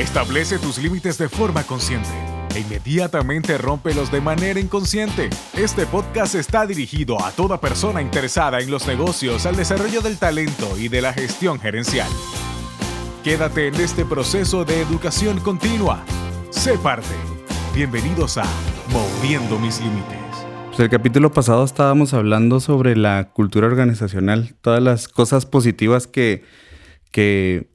Establece tus límites de forma consciente e inmediatamente rómpelos de manera inconsciente. Este podcast está dirigido a toda persona interesada en los negocios, al desarrollo del talento y de la gestión gerencial. Quédate en este proceso de educación continua. Sé parte. Bienvenidos a Moviendo mis límites. Pues el capítulo pasado estábamos hablando sobre la cultura organizacional, todas las cosas positivas que, que,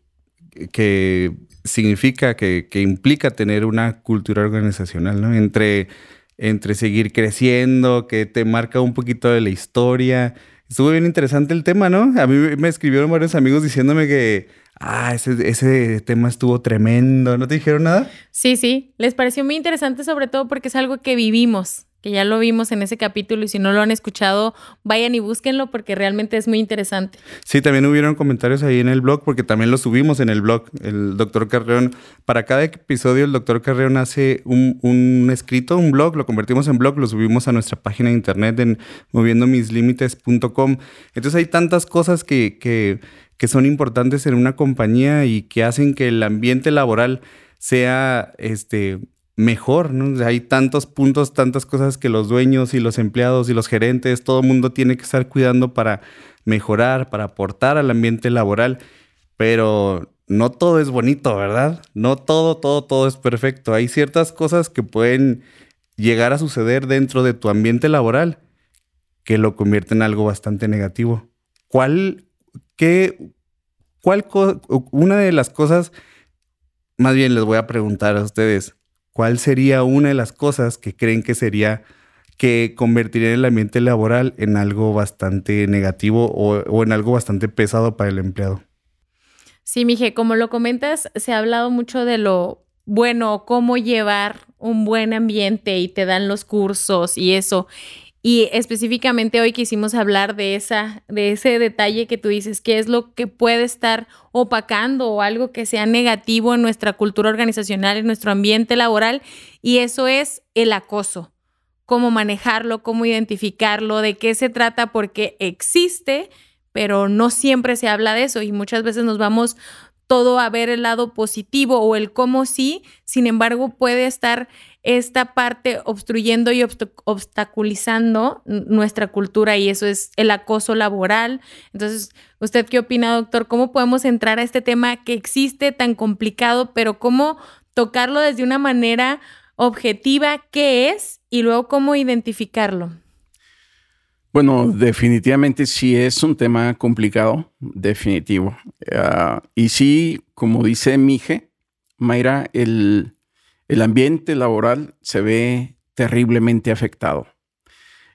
que significa, que, implica tener una cultura organizacional, ¿no? Entre, entre seguir creciendo, que te marca un poquito de la historia. Estuvo bien interesante el tema, ¿no? A mí me escribieron varios amigos diciéndome que, ah, ese, ese tema estuvo tremendo. ¿No te dijeron nada? Sí, sí. Les pareció muy interesante sobre todo porque es algo que vivimos que ya lo vimos en ese capítulo y si no lo han escuchado, vayan y búsquenlo porque realmente es muy interesante. Sí, también hubieron comentarios ahí en el blog porque también lo subimos en el blog. El doctor Carreón, para cada episodio el doctor Carreón hace un, escrito, un blog, lo convertimos en blog, lo subimos a nuestra página de internet en moviendomislimites.com. Entonces hay tantas cosas que, que, que son importantes en una compañía y que hacen que el ambiente laboral sea este mejor, ¿no? hay tantos puntos, tantas cosas que los dueños y los empleados y los gerentes, todo el mundo tiene que estar cuidando para mejorar, para aportar al ambiente laboral, pero no todo es bonito, ¿verdad? No todo, todo, todo es perfecto. Hay ciertas cosas que pueden llegar a suceder dentro de tu ambiente laboral que lo convierten en algo bastante negativo. ¿Cuál, qué, cuál, una de las cosas, más bien les voy a preguntar a ustedes, ¿cuál sería una de las cosas que creen que sería que convertiría el ambiente laboral en algo bastante negativo o, en algo bastante pesado para el empleado? Sí, Mije, como lo comentas, se ha hablado mucho de lo bueno, cómo llevar un buen ambiente y te dan los cursos y eso. Y específicamente hoy quisimos hablar de, esa, de ese detalle que tú dices, qué es lo que puede estar opacando o algo que sea negativo en nuestra cultura organizacional, en nuestro ambiente laboral, y eso es el acoso. Cómo manejarlo, cómo identificarlo, de qué se trata, porque existe, pero no siempre se habla de eso y muchas veces nos vamos todo a ver el lado positivo o el cómo sí, sin embargo puede estar esta parte obstruyendo y obstaculizando nuestra cultura y eso es el acoso laboral. Entonces, ¿usted qué opina, doctor? ¿Cómo podemos entrar a este tema que existe tan complicado, pero cómo tocarlo desde una manera objetiva, qué es y luego cómo identificarlo? Bueno, definitivamente sí es un tema complicado, definitivo. Ah, y sí, como dice Mije, Mayra, el, el ambiente laboral se ve terriblemente afectado.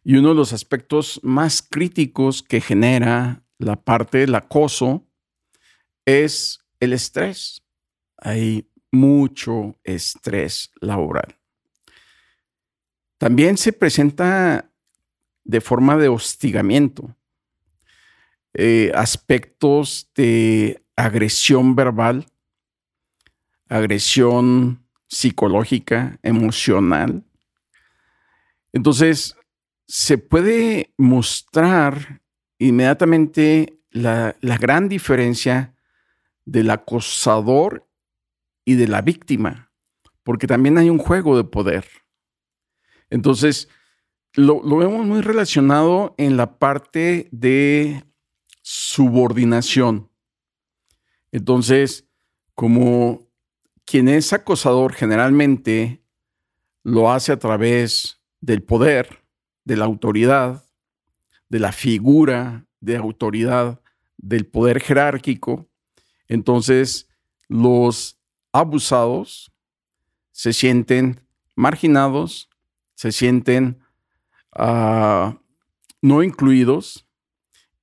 Y uno de los aspectos más críticos que genera la parte del acoso es el estrés. Hay mucho estrés laboral. También se presenta de forma de hostigamiento, eh, aspectos de agresión verbal, agresión psicológica, emocional. Entonces, se puede mostrar inmediatamente la, gran diferencia del acosador y de la víctima, porque también hay un juego de poder. Entonces, lo, vemos muy relacionado en la parte de subordinación. Entonces, como quien es acosador generalmente lo hace a través del poder, de la autoridad, de la figura de autoridad, del poder jerárquico. Entonces, los abusados se sienten marginados, se sienten ah, no incluidos.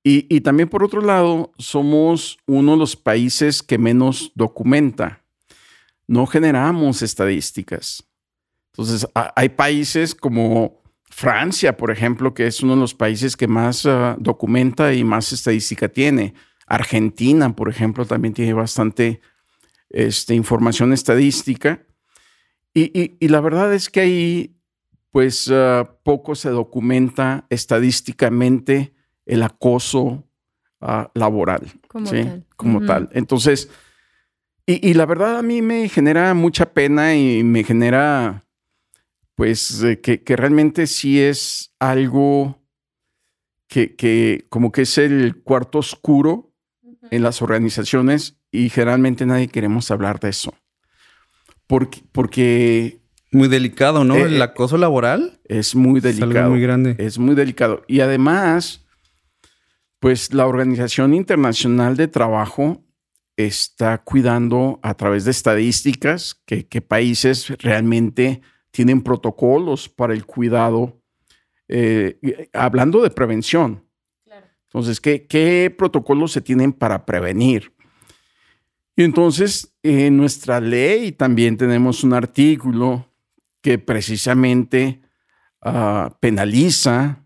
y, también por otro lado, somos uno de los países que menos documenta no generamos estadísticas. Entonces, hay países como Francia, por ejemplo, que es uno de los países que más ah, documenta y más estadística tiene. Argentina, por ejemplo, también tiene bastante este, información estadística. Y, la verdad es que ahí, pues, ah, poco se documenta estadísticamente el acoso ah, laboral. Como tal. Como tal. Entonces, Y, la verdad a mí me genera mucha pena y me genera, pues, que, realmente sí es algo que, que, como que es el cuarto oscuro en las organizaciones y generalmente nadie queremos hablar de eso. Porque, porque muy delicado, ¿no? Eh, el acoso laboral es muy delicado. Es muy grande. Es muy delicado. Y además, pues la Organización Internacional de Trabajo está cuidando a través de estadísticas que, países realmente tienen protocolos para el cuidado, eh, hablando de prevención. Entonces, ¿qué, ¿qué, protocolos se tienen para prevenir? Y entonces, en nuestra ley también tenemos un artículo que precisamente ah, penaliza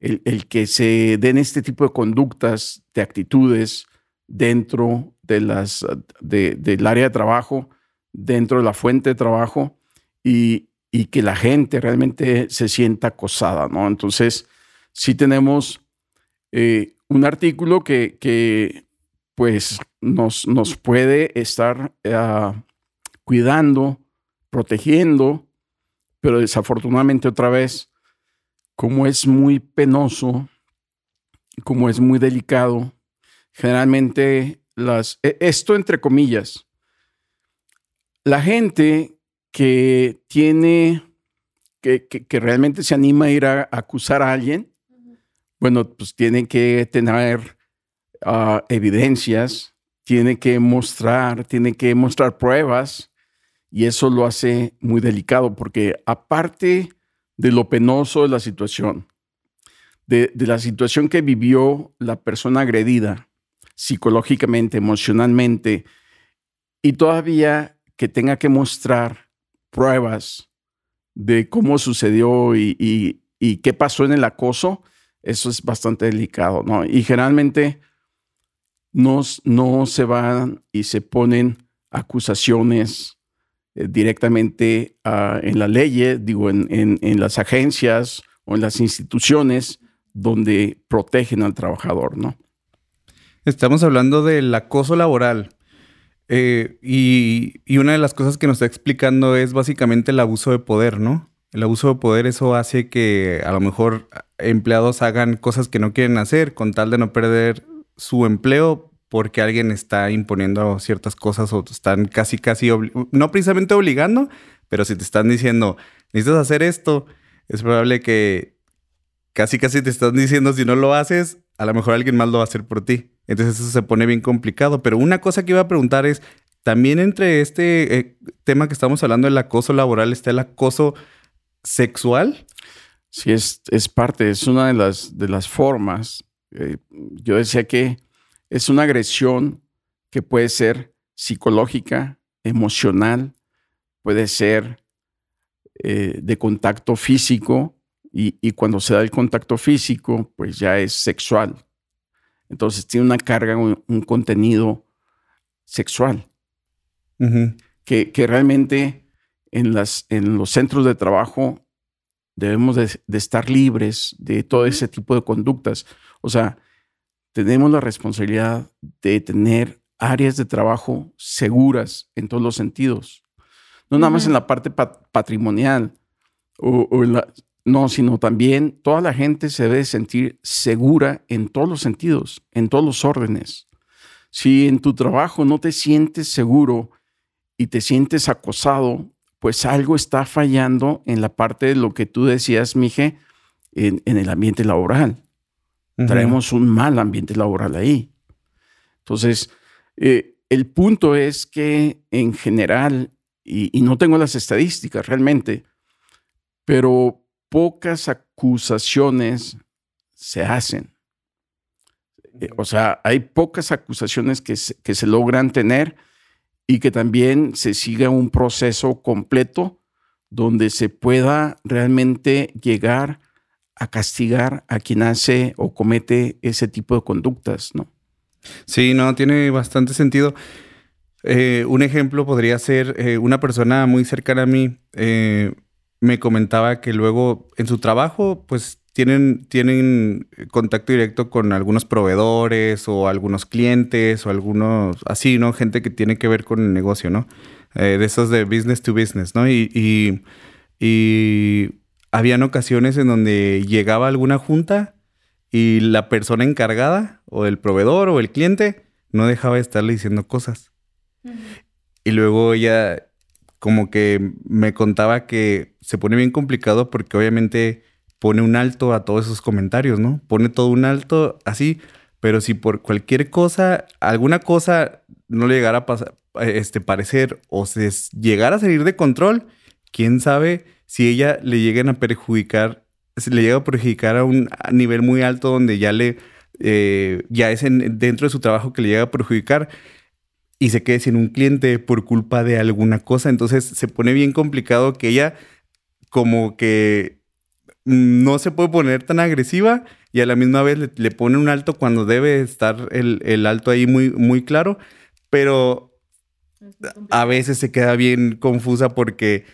el, que se den este tipo de conductas, de actitudes dentro de las, del área de trabajo, dentro de la fuente de trabajo y, que la gente realmente se sienta acosada, ¿no? Entonces, sí tenemos eh, un artículo que, pues nos, nos, puede estar ah, cuidando, protegiendo, pero desafortunadamente otra vez como es muy penoso, como es muy delicado, generalmente las, e, esto entre comillas, la gente que tiene, que, realmente se anima a ir a, acusar a alguien, bueno, pues tiene que tener ah, evidencias, tiene que mostrar, tiene que mostrar pruebas, y eso lo hace muy delicado, porque aparte de lo penoso de la situación, de, la situación que vivió la persona agredida psicológicamente, emocionalmente, y todavía que tenga que mostrar pruebas de cómo sucedió y, qué pasó en el acoso, eso es bastante delicado, ¿no? Y generalmente no, se van y se ponen acusaciones directamente ah, en la ley, eh, digo, en, las agencias o en las instituciones donde protegen al trabajador, ¿no? Estamos hablando del acoso laboral. Eh, y, y, una de las cosas que nos está explicando es básicamente el abuso de poder, ¿no? El abuso de poder, eso hace que a lo mejor empleados hagan cosas que no quieren hacer con tal de no perder su empleo porque alguien está imponiendo ciertas cosas o están casi, casi, no precisamente obligando, pero si te están diciendo, necesitas hacer esto, es probable que casi, casi te están diciendo, si no lo haces, a lo mejor alguien más lo va a hacer por ti. Entonces eso se pone bien complicado. Pero una cosa que iba a preguntar es, también entre este eh, tema que estamos hablando del acoso laboral está el acoso sexual. Sí, es, es parte, es una de las, de las formas. Eh, yo decía que es una agresión que puede ser psicológica, emocional, puede ser eh, de contacto físico y, cuando se da el contacto físico, pues ya es sexual. Entonces tiene una carga, un, contenido sexual, que, realmente en, las, en los centros de trabajo debemos de, de, estar libres de todo ese tipo de conductas. O sea, tenemos la responsabilidad de tener áreas de trabajo seguras en todos los sentidos. No nada más en la parte patrimonial, o, no, sino también toda la gente se debe sentir segura en todos los sentidos, en todos los órdenes. Si en tu trabajo no te sientes seguro y te sientes acosado, pues algo está fallando en la parte de lo que tú decías, Mije, en el ambiente laboral. Traemos un mal ambiente laboral ahí. Entonces, eh, el punto es que en general, y, no tengo las estadísticas realmente, pero pocas acusaciones se hacen. Eh, o sea, hay pocas acusaciones que que se logran tener y que también se siga un proceso completo donde se pueda realmente llegar a castigar a quien hace o comete ese tipo de conductas, ¿no? Sí, no, tiene bastante sentido. Eh, un ejemplo podría ser eh, una persona muy cercana a mí eh, me comentaba que luego en su trabajo pues tienen, tienen contacto directo con algunos proveedores o algunos clientes o algunos así, ¿no? Gente que tiene que ver con el negocio, ¿no? De esos de business to business, ¿no? Y, y habían ocasiones en donde llegaba alguna junta y la persona encargada o el proveedor o el cliente no dejaba de estarle diciendo cosas. Y luego ella como que me contaba que se pone bien complicado porque obviamente pone un alto a todos esos comentarios, ¿no? Pone todo un alto así, pero si por cualquier cosa, alguna cosa no le llegara a pasar, este, parecer o se llegara a salir de control, quién sabe si ella le lleguen a perjudicar, se le llega a perjudicar a un nivel muy alto donde ya le, eh, ya es dentro de su trabajo que le llega a perjudicar y se quede sin un cliente por culpa de alguna cosa. Entonces se pone bien complicado que ella como que no se puede poner tan agresiva y a la misma vez le, pone un alto cuando debe estar el, alto ahí muy, muy claro, pero a veces se queda bien confusa porque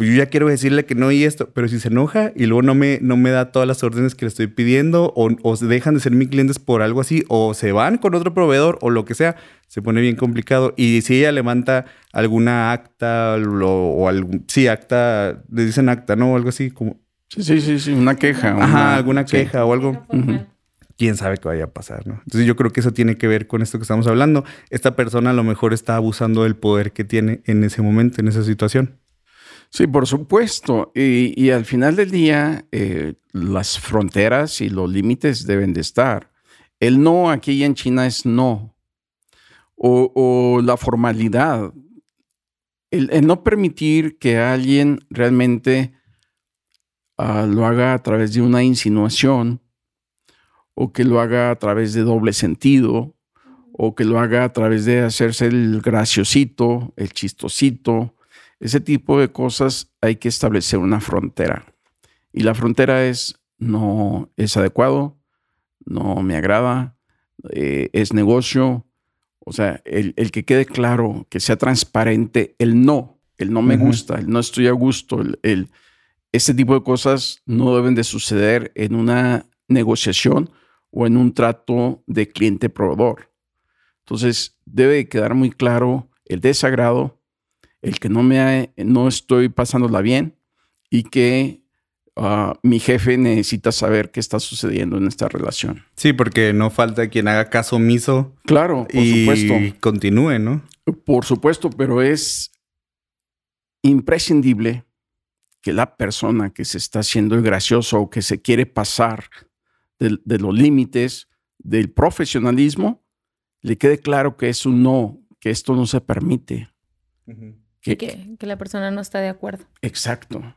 pues yo ya quiero decirle que no y esto, pero si se enoja y luego no me, no me da todas las órdenes que le estoy pidiendo o, o dejan de ser mis clientes por algo así o se van con otro proveedor o lo que sea, se pone bien complicado. Y si ella levanta alguna acta o, algún, sí, acta, le dicen acta, ¿no? O algo así como Sí, sí, sí, sí, una queja. Ajá, alguna queja o algo. Quién sabe qué vaya a pasar, ¿no? Entonces yo creo que eso tiene que ver con esto que estamos hablando. Esta persona a lo mejor está abusando del poder que tiene en ese momento, en esa situación. Sí, por supuesto. Y, al final del día, eh, las fronteras y los límites deben de estar. El no aquí en China es no. O, la formalidad. el, no permitir que alguien realmente Ah, lo haga a través de una insinuación o que lo haga a través de doble sentido o que lo haga a través de hacerse el graciosito, el chistosito. Ese tipo de cosas hay que establecer una frontera. Y la frontera es no es adecuado, no me agrada, eh, es negocio. O sea, el, que quede claro, que sea transparente, el no, el no me gusta, el no estoy a gusto, el este tipo de cosas no deben de suceder en una negociación o en un trato de cliente-proveedor. Entonces, debe quedar muy claro el desagrado, el que no, me no estoy pasándola bien y que ah, mi jefe necesita saber qué está sucediendo en esta relación. Sí, porque no falta quien haga caso omiso. Claro, por y supuesto. continúe, ¿no? Por supuesto, pero es imprescindible que la persona que se está haciendo gracioso o que se quiere pasar de, los límites del profesionalismo, le quede claro que es un no, que esto no se permite. Que, que, la persona no está de acuerdo. Exacto.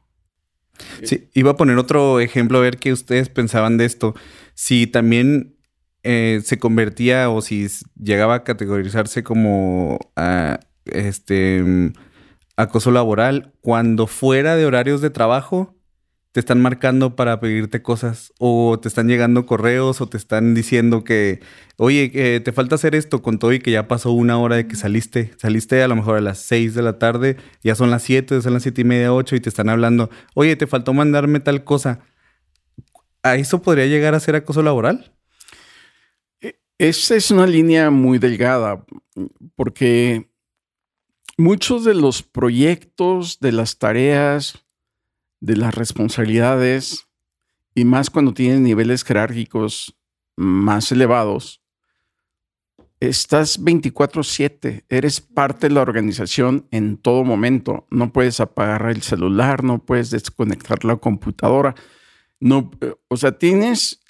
Sí, iba a poner otro ejemplo a ver qué ustedes pensaban de esto. Si también eh, se convertía o si llegaba a categorizarse como ah, este acoso laboral cuando fuera de horarios de trabajo te están marcando para pedirte cosas o te están llegando correos o te están diciendo que, oye, te falta hacer esto con todo y que ya pasó una hora de que saliste. Saliste a lo mejor a las 6 de la tarde, ya son las 7, son las siete y media, 8 y te están hablando, oye, te faltó mandarme tal cosa. ¿A eso podría llegar a ser acoso laboral? E, esa es una línea muy delgada porque muchos de los proyectos, de las tareas, de las responsabilidades, y más cuando tienes niveles jerárquicos más elevados, estás 24/7, eres parte de la organización en todo momento. No puedes apagar el celular, no puedes desconectar la computadora. No, o sea, tienes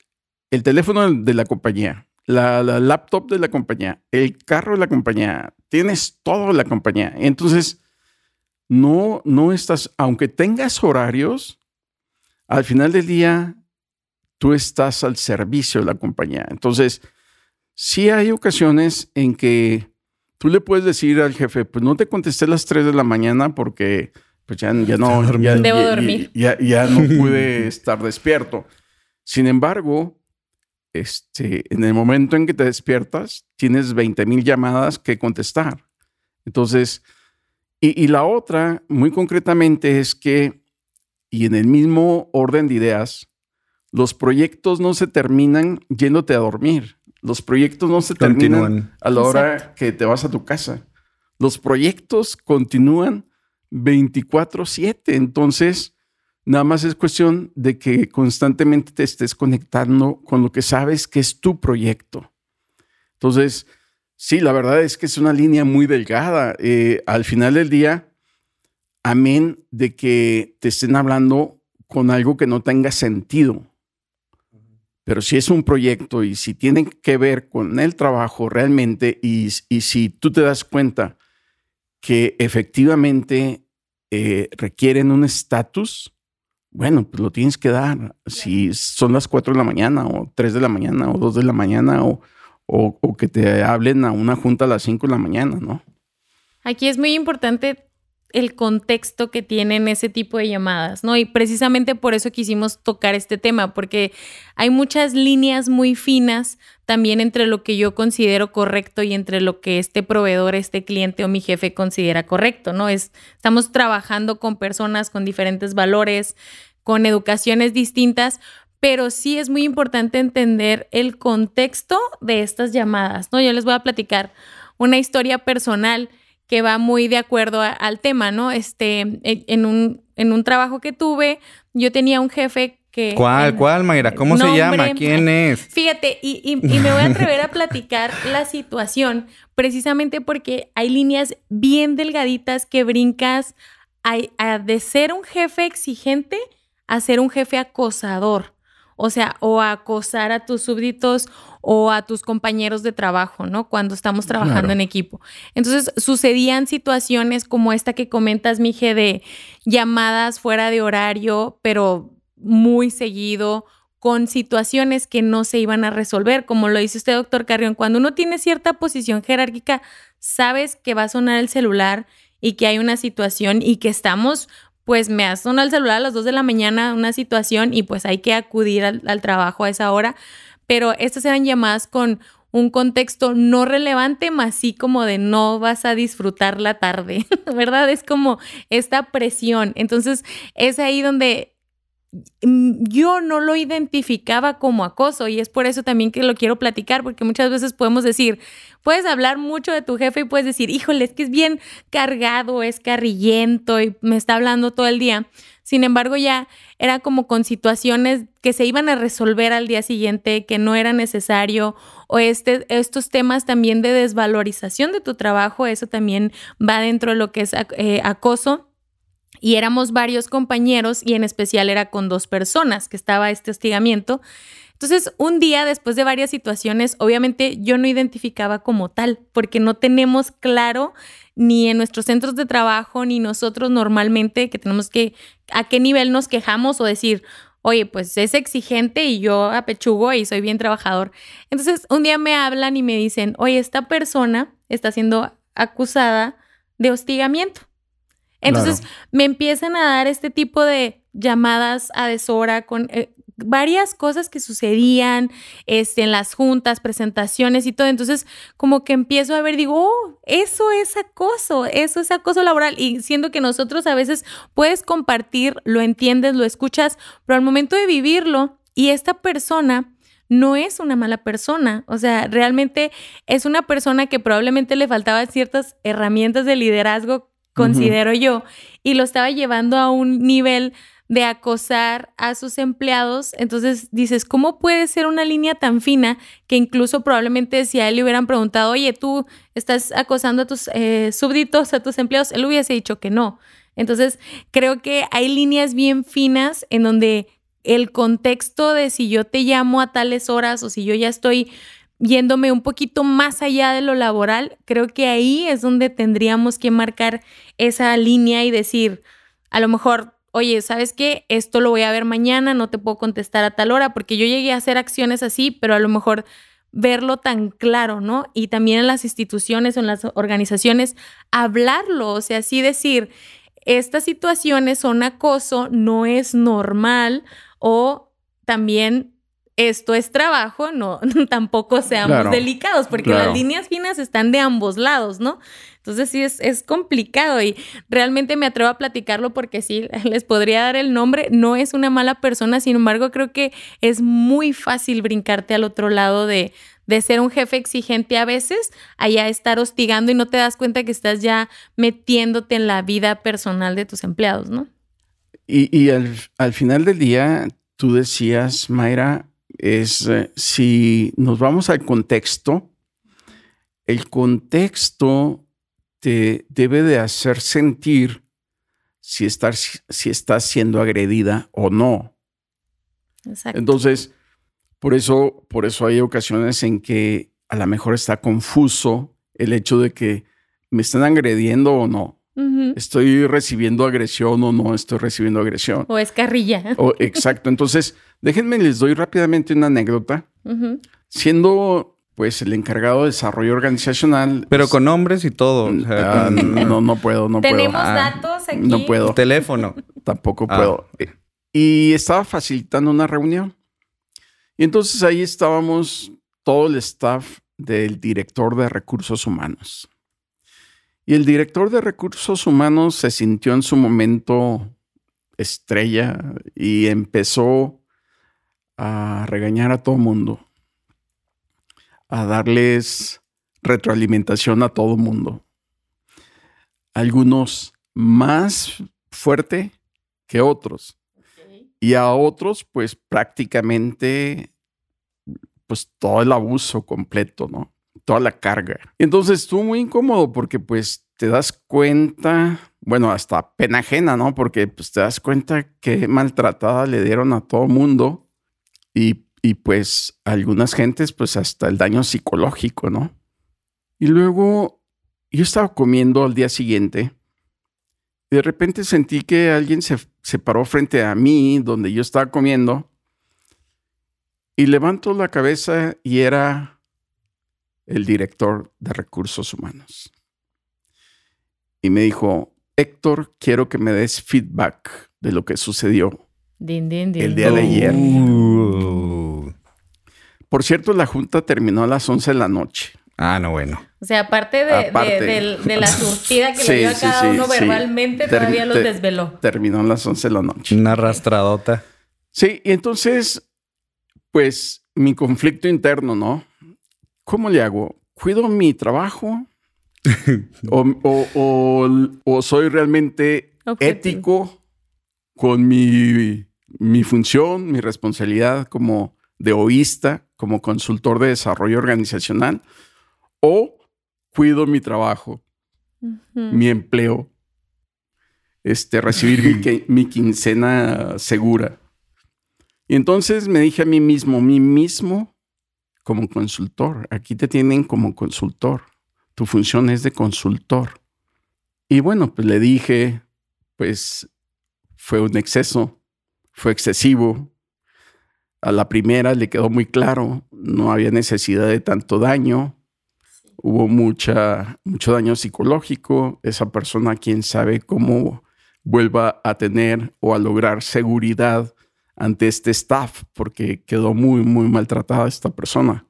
el teléfono de la compañía, la, laptop de la compañía, el carro de la compañía, tienes todo la compañía. Entonces, no, no estás, aunque tengas horarios, al final del día, tú estás al servicio de la compañía. Entonces, sí hay ocasiones en que tú le puedes decir al jefe, pues no te contesté a las 3 de la mañana porque pues ya, ya no... Debo dormir. Ya, ya no pude estar despierto. Sin embargo, este, en el momento en que te despiertas, tienes 20 mil llamadas que contestar. Entonces, y, la otra, muy concretamente, es que, y en el mismo orden de ideas, Los proyectos no se terminan yéndote a dormir. Los proyectos no se terminan a la hora que te vas a tu casa. Los proyectos continúan 24/7. Entonces, nada más es cuestión de que constantemente te estés conectando con lo que sabes que es tu proyecto. Entonces, sí, la verdad es que es una línea muy delgada. Eh, al final del día, amén de que te estén hablando con algo que no tenga sentido. Pero si es un proyecto y si tiene que ver con el trabajo realmente y, si tú te das cuenta que efectivamente eh, requieren un estatus, bueno, pues lo tienes que dar. Si son las 4 de la mañana o 3 de la mañana o 2 de la mañana o, o que te hablen a una junta a las 5 de la mañana, ¿no? Aquí es muy importante el contexto que tienen ese tipo de llamadas, ¿no? Y precisamente por eso quisimos tocar este tema, porque hay muchas líneas muy finas también entre lo que yo considero correcto y entre lo que este proveedor, este cliente o mi jefe considera correcto, ¿no? Es, estamos trabajando con personas con diferentes valores, con educaciones distintas, pero sí es muy importante entender el contexto de estas llamadas, ¿no? Yo les voy a platicar una historia personal que va muy de acuerdo al tema, ¿no? Este, en un, en un trabajo que tuve, yo tenía un jefe que... ¿Cuál, cuál, Mayra? ¿Cómo se llama? ¿Quién es? Fíjate, y, y, me voy a atrever a platicar la situación precisamente porque hay líneas bien delgaditas que brincas a de ser un jefe exigente a ser un jefe acosador. O sea, o acosar a tus súbditos o a tus compañeros de trabajo, ¿no? Cuando estamos trabajando en equipo. Entonces, sucedían situaciones como esta que comentas, Mije, de llamadas fuera de horario, pero muy seguido, con situaciones que no se iban a resolver, como lo dice usted, doctor Carrión. Cuando uno tiene cierta posición jerárquica, sabes que va a sonar el celular y que hay una situación y que estamos pues me ha sonado el celular a las 2 de la mañana, una situación, y pues hay que acudir al, trabajo a esa hora. Pero estas eran llamadas con un contexto no relevante, más así como de no vas a disfrutar la tarde, ¿verdad? Es como esta presión. Entonces, es ahí donde yo no lo identificaba como acoso y es por eso también que lo quiero platicar, porque muchas veces podemos decir, puedes hablar mucho de tu jefe y puedes decir, híjole, es que es bien cargado, es carrillento y me está hablando todo el día. Sin embargo, ya era como con situaciones que se iban a resolver al día siguiente, que no era necesario, o este, estos temas también de desvalorización de tu trabajo, eso también va dentro de lo que es eh, acoso y éramos varios compañeros y en especial era con dos personas que estaba este hostigamiento. Entonces, un día después de varias situaciones, obviamente yo no identificaba como tal, porque no tenemos claro ni en nuestros centros de trabajo, ni nosotros normalmente que tenemos que, a qué nivel nos quejamos o decir, oye, pues es exigente y yo apechugo y soy bien trabajador. Entonces, un día me hablan y me dicen, oye, esta persona está siendo acusada de hostigamiento. Entonces me empiezan a dar este tipo de llamadas a deshora con eh, varias cosas que sucedían este, en las juntas, presentaciones y todo. Entonces, como que empiezo a ver, digo, oh, eso es acoso, eso es acoso laboral. Y siendo que nosotros a veces puedes compartir, lo entiendes, lo escuchas, pero al momento de vivirlo y esta persona no es una mala persona, o sea, realmente es una persona que probablemente le faltaban ciertas herramientas de liderazgo considero yo, y lo estaba llevando a un nivel de acosar a sus empleados. Entonces dices, ¿cómo puede ser una línea tan fina que incluso probablemente si a él le hubieran preguntado, oye, tú estás acosando a tus eh, súbditos, a tus empleados, él hubiese dicho que no. Entonces creo que hay líneas bien finas en donde el contexto de si yo te llamo a tales horas o si yo ya estoy yéndome un poquito más allá de lo laboral, creo que ahí es donde tendríamos que marcar esa línea y decir, a lo mejor, oye, ¿sabes qué? Esto lo voy a ver mañana, no te puedo contestar a tal hora, porque yo llegué a hacer acciones así, pero a lo mejor verlo tan claro, ¿no? Y también en las instituciones o en las organizaciones, hablarlo, o sea, así decir, estas situaciones son acoso, no es normal, o también esto es trabajo, no, tampoco seamos delicados, porque las líneas finas están de ambos lados, ¿no? Entonces sí es, es complicado y realmente me atrevo a platicarlo porque sí, les podría dar el nombre, no es una mala persona, sin embargo creo que es muy fácil brincarte al otro lado de, de ser un jefe exigente a veces, allá estar hostigando y no te das cuenta que estás ya metiéndote en la vida personal de tus empleados, ¿no? Y, al, al, final del día, tú decías, Mayra, es eh, si nos vamos al contexto, el contexto te debe de hacer sentir si estás, si estás siendo agredida o no. Exacto. Entonces, por eso, por eso hay ocasiones en que a lo mejor está confuso el hecho de que me están agrediendo o no. Estoy recibiendo agresión o no estoy recibiendo agresión. O es carrilla. O, exacto. Entonces, déjenme, les doy rápidamente una anécdota. Siendo pues el encargado de desarrollo organizacional. Pero con nombres y todo. Ah, no, no puedo, no puedo. Tenemos ah, datos aquí. No puedo. Teléfono. Tampoco ah. puedo. Y estaba facilitando una reunión. Y entonces ahí estábamos todo el staff del director de recursos humanos. Y el director de recursos humanos se sintió en su momento estrella y empezó a regañar a todo mundo, a darles retroalimentación a todo mundo. Algunos más fuerte que otros. Y a otros, pues prácticamente, pues todo el abuso completo, ¿no? Toda la carga. Entonces estuvo muy incómodo porque pues te das cuenta, bueno, hasta pena ajena, ¿no? Porque pues te das cuenta que maltratada le dieron a todo mundo y, y pues algunas gentes, pues hasta el daño psicológico, ¿no? Y luego yo estaba comiendo al día siguiente de repente sentí que alguien se, se paró frente a mí donde yo estaba comiendo y levanto la cabeza y era el director de recursos humanos. Y me dijo, Héctor, quiero que me des feedback de lo que sucedió el día de ayer. Uh. Por cierto, la junta terminó a las 11 de la noche. Ah, no, bueno. O sea, aparte de, la surtida que le dio a cada uno verbalmente, todavía los desveló. Terminó a las 11 de la noche. Una arrastradota. Sí, y entonces, pues, mi conflicto interno, ¿no? ¿Cómo le hago? ¿Cuido mi trabajo? o, soy realmente ético con mi, mi función, mi responsabilidad como de oísta, como consultor de desarrollo organizacional? o cuido mi trabajo, mi empleo, este, recibir mi, quincena segura. Y entonces me dije a mí mismo, mí mismo como consultor, aquí te tienen como consultor, tu función es de consultor. Y bueno, pues le dije, pues fue un exceso, fue excesivo. A la primera le quedó muy claro, no había necesidad de tanto daño, hubo mucha, mucho daño psicológico. Esa persona, quién sabe cómo vuelva a tener o a lograr seguridad ante este staff, porque quedó muy, muy maltratada esta persona.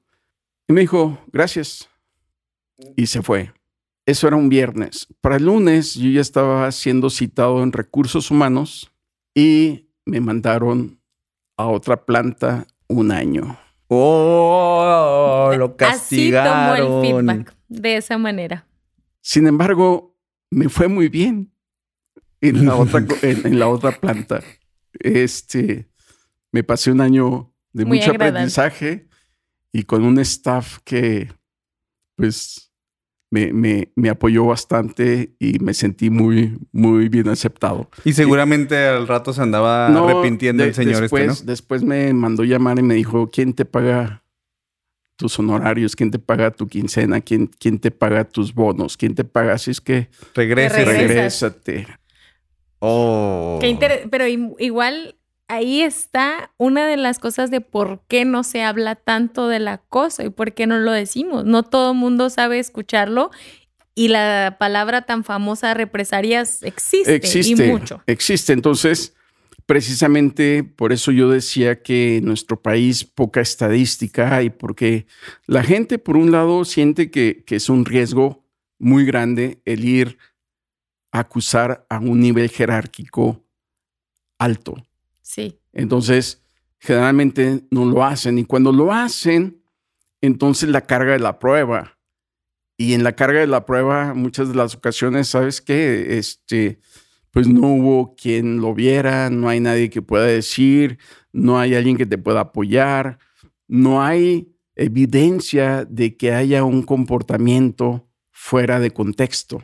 Y me dijo, gracias. Y se fue. Eso era un viernes. Para el lunes yo ya estaba siendo citado en recursos humanos y me mandaron a otra planta un año. Oh, lo castigaron. Así tomó el feedback, de esa manera. Sin embargo, me fue muy bien en la otra, en, la otra planta. Este, me pasé un año de mucho aprendizaje y con un staff que, pues, me, me, apoyó bastante y me sentí muy, muy bien aceptado. Y seguramente al rato se andaba arrepintiendo el señor después, este, ¿no? Después me mandó llamar y me dijo, ¿quién te paga tus honorarios? ¿Quién te paga tu quincena? ¿Quién, quién te paga tus bonos? ¿Quién te paga? Así es que... Regrese. Regrésate. Oh. Pero igual ahí está una de las cosas de por qué no se habla tanto del acoso y por qué no lo decimos. No todo el mundo sabe escucharlo y la palabra tan famosa represalias existe, existe y mucho. Existe. Entonces, precisamente por eso yo decía que en nuestro país poca estadística hay, porque la gente, por un lado, siente que, que es un riesgo muy grande el ir a acusar a un nivel jerárquico alto. Sí. Entonces, generalmente no lo hacen. Y cuando lo hacen, entonces la carga de la prueba. Y en la carga de la prueba, muchas de las ocasiones, ¿sabes qué? Este, pues no hubo quien lo viera, no hay nadie que pueda decir, no hay alguien que te pueda apoyar, no hay evidencia de que haya un comportamiento fuera de contexto.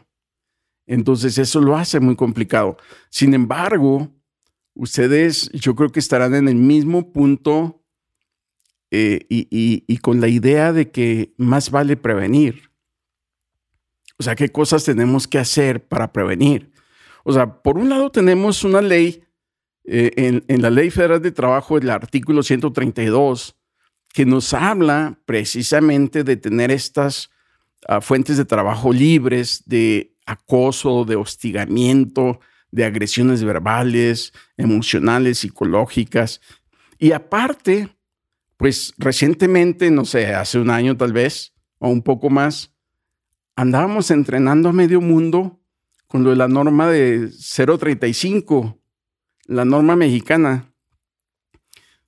Entonces eso lo hace muy complicado. Sin embargo, ustedes yo creo que estarán en el mismo punto eh, y con la idea de que más vale prevenir. O sea, ¿qué cosas tenemos que hacer para prevenir? O sea, por un lado tenemos una ley, eh, en, la Ley Federal de Trabajo, el artículo 132, que nos habla precisamente de tener estas ah, fuentes de trabajo libres de acoso, de hostigamiento, de agresiones verbales, emocionales, psicológicas. Y aparte, pues recientemente, no sé, hace un año tal vez, o un poco más, andábamos entrenando a medio mundo con lo de la norma de 035, la norma mexicana,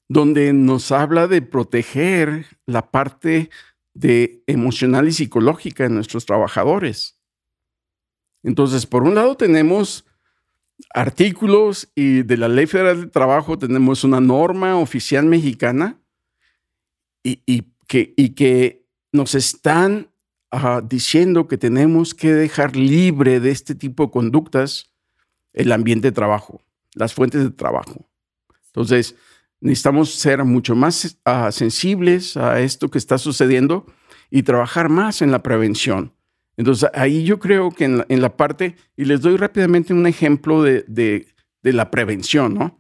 donde nos habla de proteger la parte de emocional y psicológica de nuestros trabajadores. Entonces, por un lado tenemos artículos y de la Ley Federal de Trabajo tenemos una norma oficial mexicana y, que, nos están diciendo que tenemos que dejar libre de este tipo de conductas el ambiente de trabajo, las fuentes de trabajo. Entonces, necesitamos ser mucho más ah, sensibles a esto que está sucediendo y trabajar más en la prevención. Entonces, ahí yo creo que en la, parte, y les doy rápidamente un ejemplo de, de, la prevención, ¿no?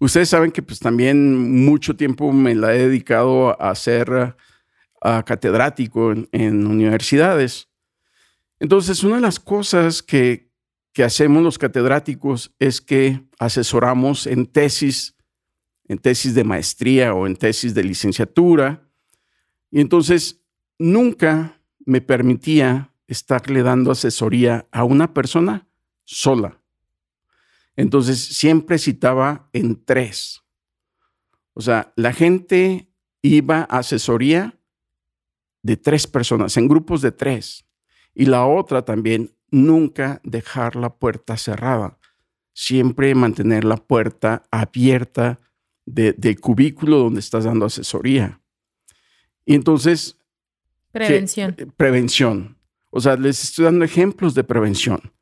Ustedes saben que pues también mucho tiempo me la he dedicado a hacer catedrático en, universidades. Entonces, una de las cosas que, que hacemos los catedráticos es que asesoramos en tesis, en tesis de maestría o en tesis de licenciatura. Y entonces, nunca me permitía estarle dando asesoría a una persona sola. Entonces, siempre citaba en tres. O sea, la gente iba a asesoría de tres personas, en grupos de tres. Y la otra también, nunca dejar la puerta cerrada. Siempre mantener la puerta abierta del cubículo donde estás dando asesoría. Y entonces... Prevención. prevención. O sea, les estoy dando ejemplos de prevención.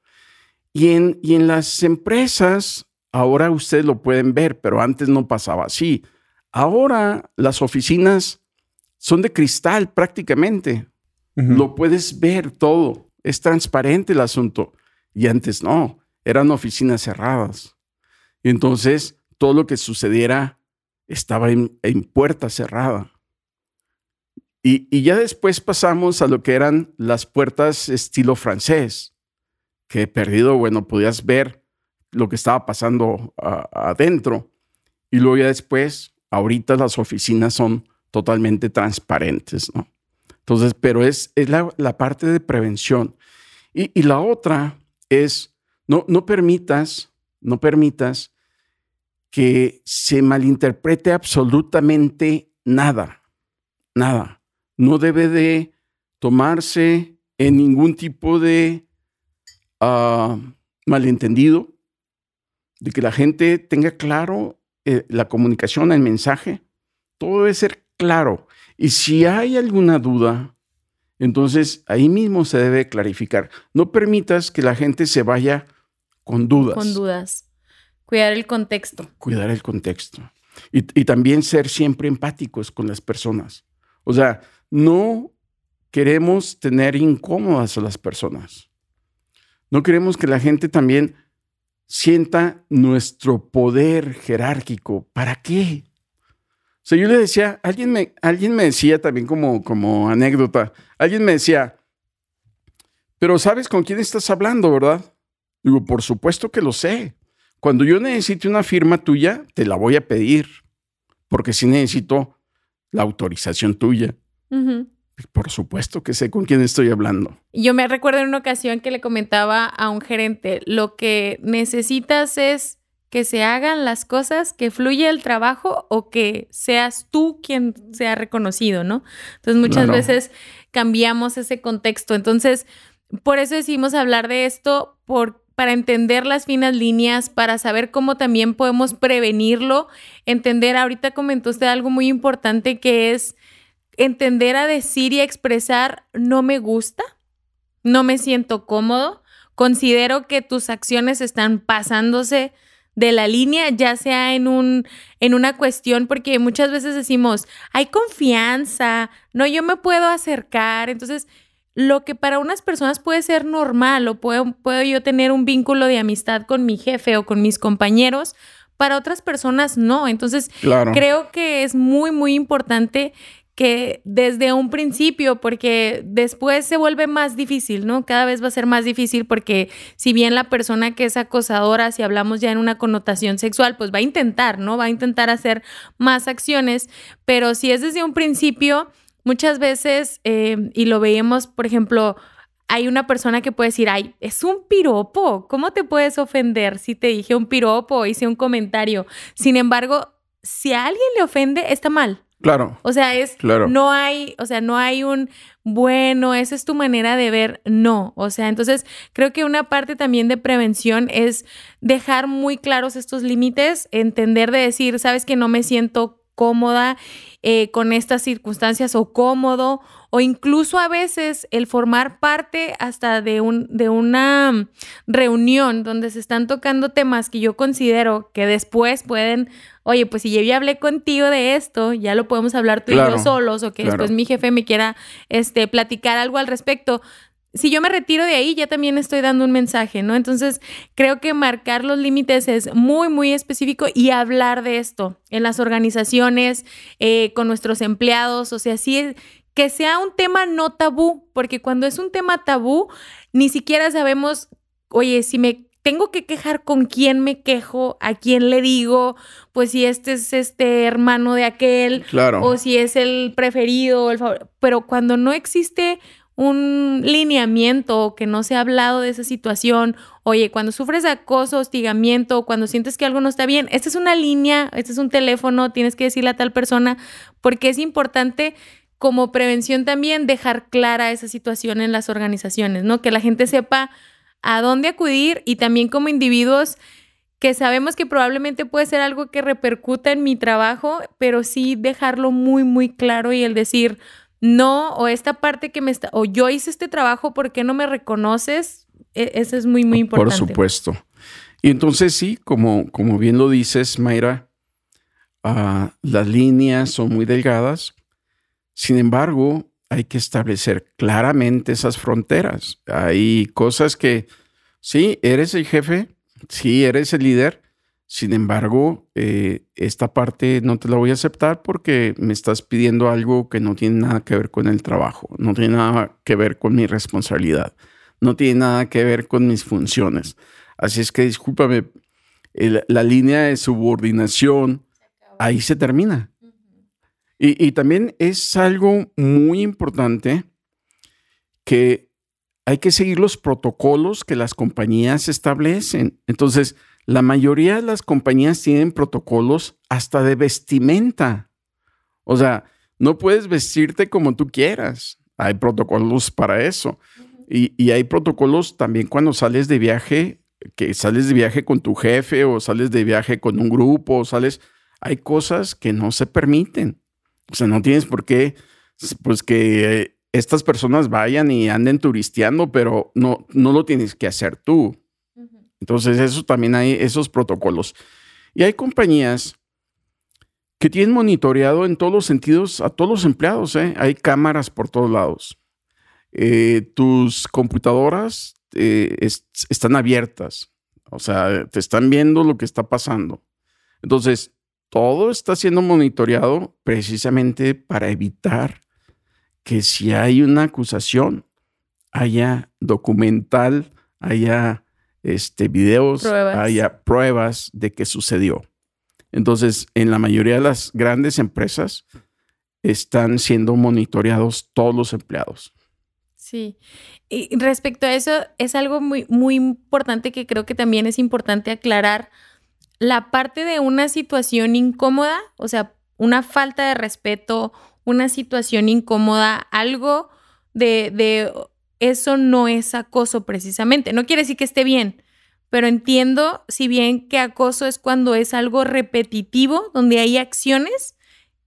Y en, y en las empresas, ahora ustedes lo pueden ver, pero antes no pasaba así. Ahora las oficinas son de cristal prácticamente. Lo puedes ver todo. Es transparente el asunto. Y antes no, eran oficinas cerradas. Y entonces todo lo que sucediera estaba en, puerta cerrada. Y, ya después pasamos a lo que eran las puertas estilo francés, que perdido, bueno, podías ver lo que estaba pasando adentro. Y luego ya después, ahorita las oficinas son totalmente transparentes, ¿no? Entonces, pero es, es la, parte de prevención. Y, la otra es, no, no permitas, no permitas que se malinterprete absolutamente nada, nada. No debe de tomarse en ningún tipo de ah, malentendido, de que la gente tenga claro eh, la comunicación, el mensaje. Todo debe ser claro. Y si hay alguna duda, entonces ahí mismo se debe clarificar. No permitas que la gente se vaya con dudas. Con dudas. Cuidar el contexto. Cuidar el contexto. Y, también ser siempre empáticos con las personas. O sea, no queremos tener incómodas a las personas. No queremos que la gente también sienta nuestro poder jerárquico. ¿Para qué? O sea, yo le decía, alguien me, alguien me decía también como, como anécdota, alguien me decía, pero sabes con quién estás hablando, ¿verdad? Digo, por supuesto que lo sé. Cuando yo necesite una firma tuya, te la voy a pedir, porque sí necesito la autorización tuya. Por supuesto que sé con quién estoy hablando. Yo me recuerdo en una ocasión que le comentaba a un gerente, lo que necesitas es que se hagan las cosas, que fluya el trabajo o que seas tú quien sea reconocido, ¿no? Entonces muchas veces cambiamos ese contexto. Entonces, por eso decidimos hablar de esto, por, para entender las finas líneas, para saber cómo también podemos prevenirlo, entender, ahorita comentó usted algo muy importante que es entender a decir y expresar no me gusta, no me siento cómodo, considero que tus acciones están pasándose de la línea, ya sea en un en una cuestión porque muchas veces decimos, "Hay confianza, no yo me puedo acercar." Entonces, lo que para unas personas puede ser normal o puedo, puedo yo tener un vínculo de amistad con mi jefe o con mis compañeros, para otras personas no. Entonces, creo que es muy, muy importante que desde un principio, porque después se vuelve más difícil, ¿no? Cada vez va a ser más difícil porque si bien la persona que es acosadora, si hablamos ya en una connotación sexual, pues va a intentar, ¿no? Va a intentar hacer más acciones, pero si es desde un principio, muchas veces, eh, y lo veíamos, por ejemplo, hay una persona que puede decir, ay, es un piropo, ¿cómo te puedes ofender si te dije un piropo hice un comentario? Sin embargo, si a alguien le ofende, está mal. Claro. O sea, es claro. no hay, o sea, no hay un bueno, esa es tu manera de ver, no. O sea, entonces creo que una parte también de prevención es dejar muy claros estos límites, entender de decir, sabes que no me siento cómoda eh, con estas circunstancias o cómodo o incluso a veces el formar parte hasta de, un, de una reunión donde se están tocando temas que yo considero que después pueden, oye, pues si yo ya hablé contigo de esto, ya lo podemos hablar tú y yo solos o que después mi jefe me quiera este, platicar algo al respecto si yo me retiro de ahí, ya también estoy dando un mensaje, ¿no? Entonces, creo que marcar los límites es muy, muy específico y hablar de esto en las organizaciones, eh, con nuestros empleados, o sea, sí, que sea un tema no tabú, porque cuando es un tema tabú, ni siquiera sabemos, oye, si me tengo que quejar con quién me quejo, a quién le digo, pues si este es este hermano de aquel, claro. o si es el preferido, el favor. Pero cuando no existe un lineamiento que no se ha hablado de esa situación, oye, cuando sufres acoso, hostigamiento, cuando sientes que algo no está bien, esta es una línea, este es un teléfono, tienes que decirle a tal persona, porque es importante como prevención también dejar clara esa situación en las organizaciones, ¿no? Que la gente sepa a dónde acudir y también como individuos que sabemos que probablemente puede ser algo que repercuta en mi trabajo, pero sí dejarlo muy, muy claro y el decir, no, o esta parte que me está, o yo hice este trabajo, ¿por qué no me reconoces? E, eso es muy, muy importante. Por supuesto. Y entonces sí, como, como bien lo dices, Mayra, ah, las líneas son muy delgadas, sin embargo, hay que establecer claramente esas fronteras. Hay cosas que, sí, eres el jefe, sí, eres el líder, sin embargo, eh, esta parte no te la voy a aceptar porque me estás pidiendo algo que no tiene nada que ver con el trabajo, no tiene nada que ver con mi responsabilidad, no tiene nada que ver con mis funciones. Así es que discúlpame, la línea de subordinación ahí se termina. Y, también es algo muy importante que hay que seguir los protocolos que las compañías establecen. Entonces, la mayoría de las compañías tienen protocolos hasta de vestimenta. O sea, no puedes vestirte como tú quieras. Hay protocolos para eso. Y, y, hay protocolos también cuando sales de viaje, que sales de viaje con tu jefe o sales de viaje con un grupo, o sales, hay cosas que no se permiten. O sea, no tienes por qué, pues que estas personas vayan y anden turisteando, pero no, no lo tienes que hacer tú. Entonces, eso también hay esos protocolos. Y hay compañías que tienen monitoreado en todos los sentidos a todos los empleados. ¿eh? Hay cámaras por todos lados. Eh, tus computadoras eh, están abiertas. O sea, te están viendo lo que está pasando. Entonces, todo está siendo monitoreado precisamente para evitar que si hay una acusación, haya documental, haya este, videos, Pruebas. haya pruebas de que sucedió. Entonces, en la mayoría de las grandes empresas están siendo monitoreados todos los empleados. Sí. Y respecto a eso, es algo muy, muy importante que creo que también es importante aclarar. La parte de una situación incómoda, o sea, una falta de respeto, una situación incómoda, algo de, de eso no es acoso precisamente. No quiere decir que esté bien, pero entiendo, si bien que acoso es cuando es algo repetitivo, donde hay acciones,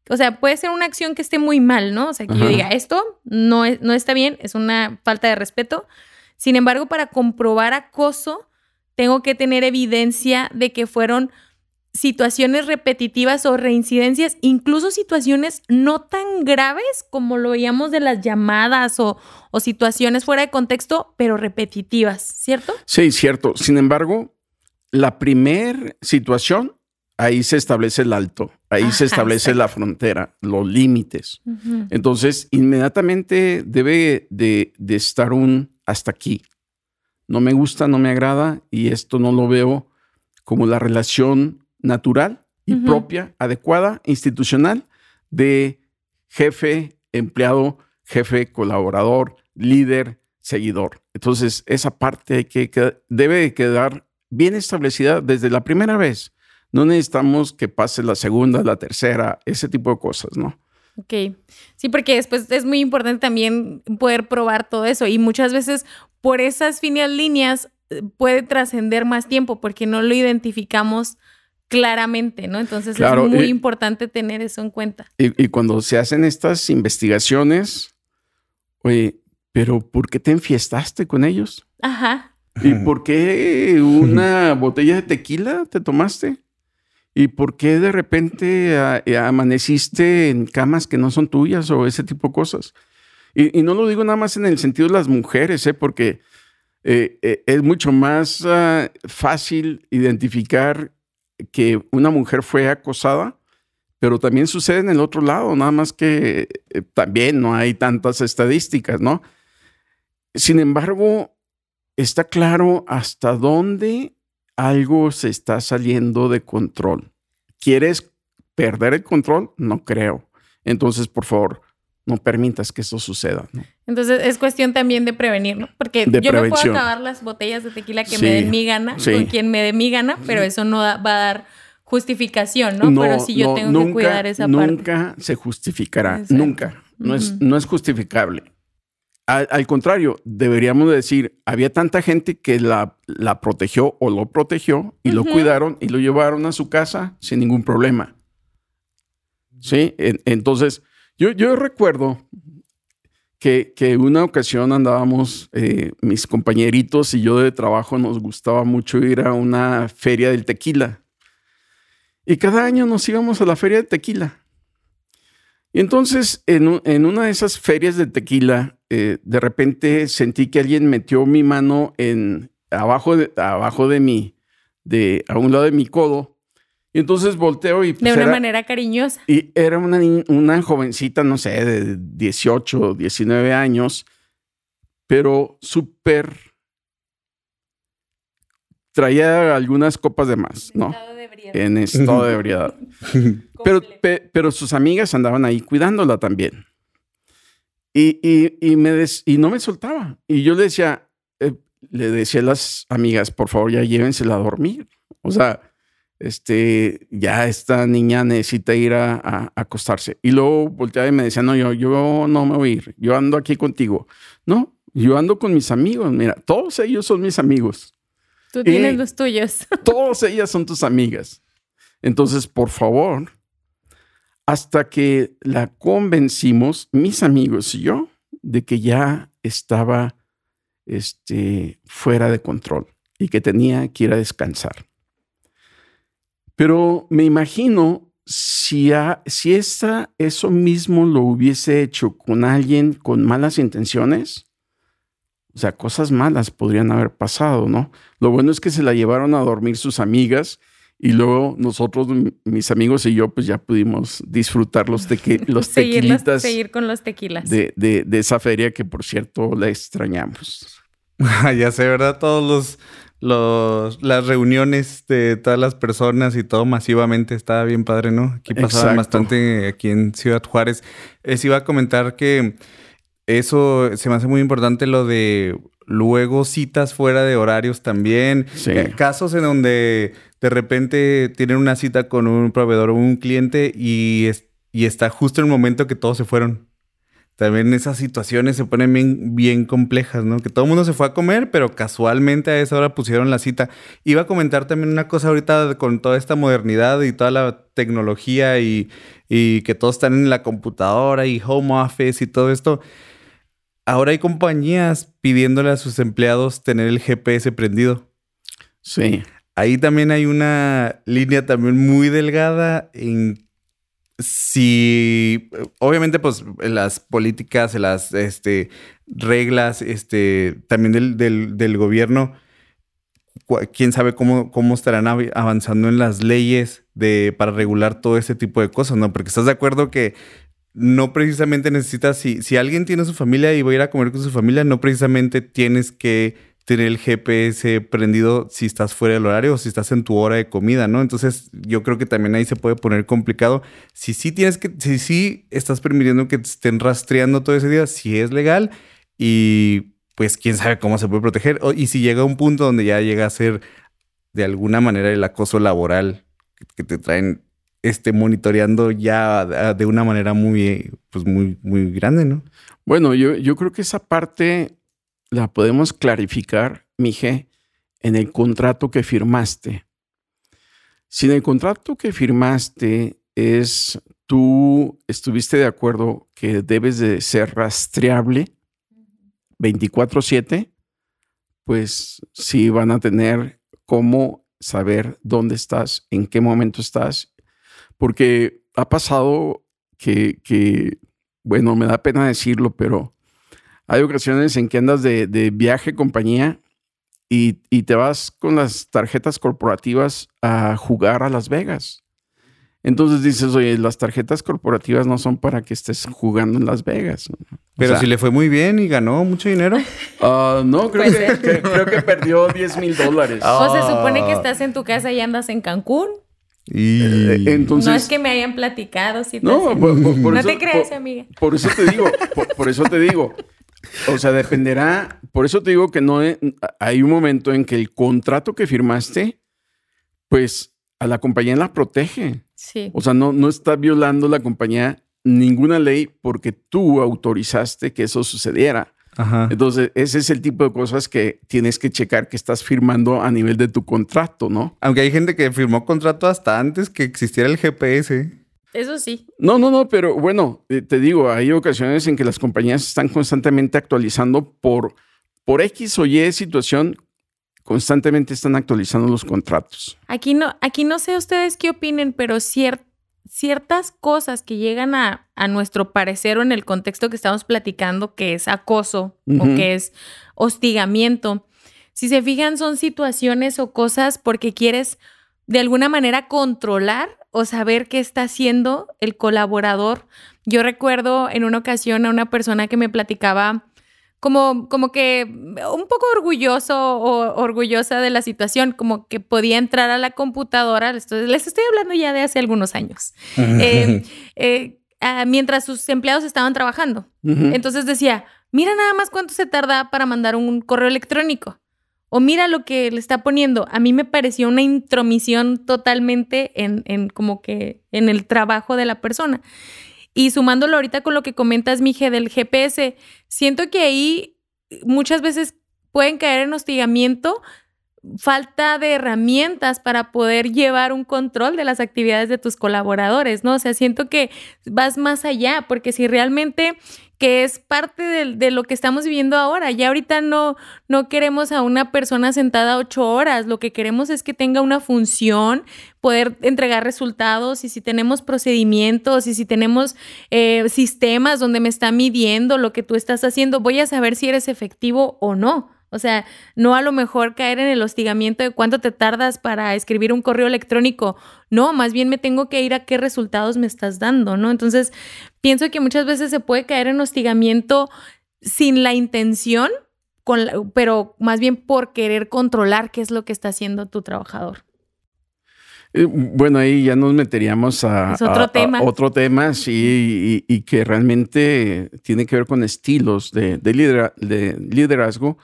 o sea, puede ser una acción que esté muy mal, ¿no? O sea, que yo diga, esto no, es, no está bien, es una falta de respeto. Sin embargo, para comprobar acoso, tengo que tener evidencia de que fueron situaciones repetitivas o reincidencias, incluso situaciones no tan graves como lo veíamos de las llamadas o, o situaciones fuera de contexto, pero repetitivas, ¿cierto? Sí, cierto. Sin embargo, la primer situación, ahí se establece el alto, ahí se establece la frontera, los límites. Entonces, inmediatamente debe de, de estar un hasta aquí. No me gusta, no me agrada y esto no lo veo como la relación natural y propia, adecuada, institucional de jefe, empleado, jefe, colaborador, líder, seguidor. Entonces, esa parte hay que, que- debe de quedar bien establecida desde la primera vez. No necesitamos que pase la segunda, la tercera, ese tipo de cosas, ¿no? Ok. Sí, porque después es muy importante también poder probar todo eso y muchas veces por esas finas líneas eh, puede trascender más tiempo porque no lo identificamos claramente, ¿no? Entonces Claro, es muy y- importante tener eso en cuenta. Y, y cuando se hacen estas investigaciones, oye, pero ¿por qué te enfiestaste con ellos? Ajá. ¿Y por qué una botella de tequila te tomaste? ¿Y por qué de repente a- amaneciste en camas que no son tuyas o ese tipo de cosas? Y, y no lo digo nada más en el sentido de las mujeres, ¿eh? porque eh, eh, es mucho más ah, fácil identificar que una mujer fue acosada, pero también sucede en el otro lado, nada más que eh, también no hay tantas estadísticas, ¿no? Sin embargo, está claro hasta dónde algo se está saliendo de control. ¿Quieres perder el control? No creo. Entonces, por favor, no permitas que eso suceda. ¿no? Entonces es cuestión también de prevenir, ¿no? Porque De yo me prevención. puedo acabar las botellas de tequila que Sí, me den mi gana, sí. con quien me dé mi gana, pero eso no da- va a dar justificación, ¿no? pero sí yo no, tengo nunca, que cuidar esa parte. Nunca se justificará. Exacto. Nunca. No, es, no es justificable. Al, al contrario, deberíamos decir, había tanta gente que la, la protegió o lo protegió y lo cuidaron y lo llevaron a su casa sin ningún problema. Sí, En- entonces yo, yo recuerdo que, una ocasión andábamos, eh, mis compañeritos y yo de trabajo nos gustaba mucho ir a una feria del tequila. Y cada año nos íbamos a la feria de tequila. Y entonces, en, en una de esas ferias de tequila, eh, de repente sentí que alguien metió mi mano en abajo de, abajo de mi, de, a un lado de mi codo. Y entonces volteo y De pues, una era- manera cariñosa. y era una, una jovencita, no sé, de 18, 19 años, pero súper... Traía algunas copas de más, ¿no? Estado de ebriedad. En estado de ebriedad. Pero, pe- pero sus amigas andaban ahí cuidándola también. Y, y, y me des- y no me soltaba. Y yo le decía, eh, le decía a las amigas, por favor, ya llévensela a dormir. O sea, este, ya esta niña necesita ir a, a- a acostarse. Y luego volteaba y me decía, no, yo, yo no me voy a ir. Yo ando aquí contigo. No, yo ando con mis amigos. Mira, todos ellos son mis amigos. Tú tienes los tuyos. Todas ellas son tus amigas. Entonces, por favor, hasta que la convencimos, mis amigos y yo, de que ya estaba este, fuera de control y que tenía que ir a descansar. Pero me imagino si, a- si esa, eso mismo lo hubiese hecho con alguien con malas intenciones, o sea, cosas malas podrían haber pasado, ¿no? Lo bueno es que se la llevaron a dormir sus amigas y luego nosotros, mis amigos y yo, pues ya pudimos disfrutar los, tequi- los Seguir, los- seguir con los tequilas. de, de- de esa feria que, por cierto, la extrañamos. ya sé, ¿verdad? Todos los, los, las reuniones de todas las personas y todo masivamente. Estaba bien padre, ¿no? Aquí pasaba bastante aquí en Ciudad Juárez. Les iba a comentar que eso se me hace muy importante lo de luego citas fuera de horarios también. Eh, casos en donde de repente tienen una cita con un proveedor o un cliente y, y está justo en el momento que todos se fueron también esas situaciones se ponen bien, bien complejas, ¿no? Que todo el mundo se fue a comer, pero casualmente a esa hora pusieron la cita. Iba a comentar también una cosa ahorita con toda esta modernidad y toda la tecnología y, y que todos están en la computadora y home office y todo esto. Ahora hay compañías pidiéndole a sus empleados tener el GPS prendido. Sí. Ahí también hay una línea también muy delgada en si obviamente pues las políticas, las este, reglas este, también del, gobierno, quién sabe cómo, cómo estarán avanzando en las leyes de, para regular todo ese tipo de cosas, ¿no? Porque estás de acuerdo que no precisamente necesitas, si, si alguien tiene su familia y va a ir a comer con su familia, no precisamente tienes que tener el GPS prendido si estás fuera del horario o si estás en tu hora de comida, ¿no? Entonces yo creo que también ahí se puede poner complicado. Si sí tienes que, si sí estás permitiendo que te estén rastreando todo ese día, si es legal y pues quién sabe cómo se puede proteger. y si llega un punto donde ya llega a ser de alguna manera el acoso laboral que te traen este, monitoreando ya de una manera muy, pues muy, muy grande, ¿no? Bueno, yo, yo creo que esa parte la podemos clarificar, Mije, en el contrato que firmaste. Si en el contrato que firmaste es tú estuviste de acuerdo que debes de ser rastreable 24/7, pues sí van a tener cómo saber dónde estás, en qué momento estás, porque ha pasado que, que bueno, me da pena decirlo, pero hay ocasiones en que andas de, viaje compañía y, te vas con las tarjetas corporativas a jugar a Las Vegas. Entonces dices, oye, las tarjetas corporativas no son para que estés jugando en Las Vegas. Pero si le fue muy bien y ganó mucho dinero. Ah, no, creo que, creo que perdió 10 mil dólares. O se supone que estás en tu casa y andas en Cancún. Y eh, entonces, no es que me hayan platicado. Si no, no te crees, amiga. Por eso te digo, por, eso te digo, o sea, dependerá. Por eso te digo que no hay un momento en que el contrato que firmaste, pues a la compañía la protege. Sí. O sea, no, no está violando la compañía ninguna ley porque tú autorizaste que eso sucediera. Ajá. Entonces, ese es el tipo de cosas que tienes que checar que estás firmando a nivel de tu contrato, ¿no? Aunque hay gente que firmó contrato hasta antes que existiera el GPS. Eso sí. No, no, no, pero bueno, eh, te digo, hay ocasiones en que las compañías están constantemente actualizando por, por X o Y situación, constantemente están actualizando los contratos. Aquí no, aquí no sé ustedes qué opinen, pero ciertas cosas que llegan a, nuestro parecer o en el contexto que estamos platicando, que es acoso o que es hostigamiento, si se fijan, son situaciones o cosas porque quieres de alguna manera controlar o saber qué está haciendo el colaborador. Yo recuerdo en una ocasión a una persona que me platicaba como, como que un poco orgulloso o orgullosa de la situación, como que podía entrar a la computadora, les estoy, hablando ya de hace algunos años, eh, eh, mientras sus empleados estaban trabajando. Entonces decía, mira nada más cuánto se tarda para mandar un correo electrónico o mira lo que le está poniendo. A mí me pareció una intromisión totalmente en, en como que en el trabajo de la persona. Y sumándolo ahorita con lo que comentas, Mije, del GPS, siento que ahí muchas veces pueden caer en hostigamiento, falta de herramientas para poder llevar un control de las actividades de tus colaboradores, ¿no? O sea, siento que vas más allá, porque si realmente que es parte de, lo que estamos viviendo ahora. Ya ahorita no, no queremos a una persona sentada ocho horas, lo que queremos es que tenga una función, poder entregar resultados y si tenemos procedimientos y si tenemos eh, sistemas donde me está midiendo lo que tú estás haciendo, voy a saber si eres efectivo o no. O sea, no a lo mejor caer en el hostigamiento de cuánto te tardas para escribir un correo electrónico. No, más bien me tengo que ir a qué resultados me estás dando, ¿no? Entonces, pienso que muchas veces se puede caer en hostigamiento sin la intención con pero más bien por querer controlar qué es lo que está haciendo tu trabajador. Eh, bueno, ahí ya nos meteríamos a, otro, tema. otro tema. sí, y, que realmente tiene que ver con estilos de, de liderazgo.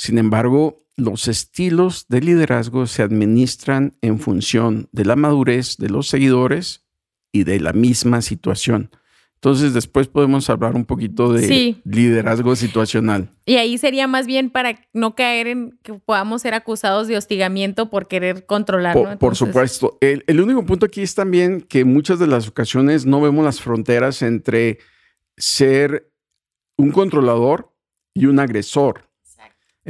Sin embargo, los estilos de liderazgo se administran en función de la madurez de los seguidores y de la misma situación. Entonces después podemos hablar un poquito de liderazgo situacional. Y ahí sería más bien para no caer en que podamos ser acusados de hostigamiento por querer controlar. Por, supuesto. El, el, único punto aquí es también que muchas de las ocasiones no vemos las fronteras entre ser un controlador y un agresor.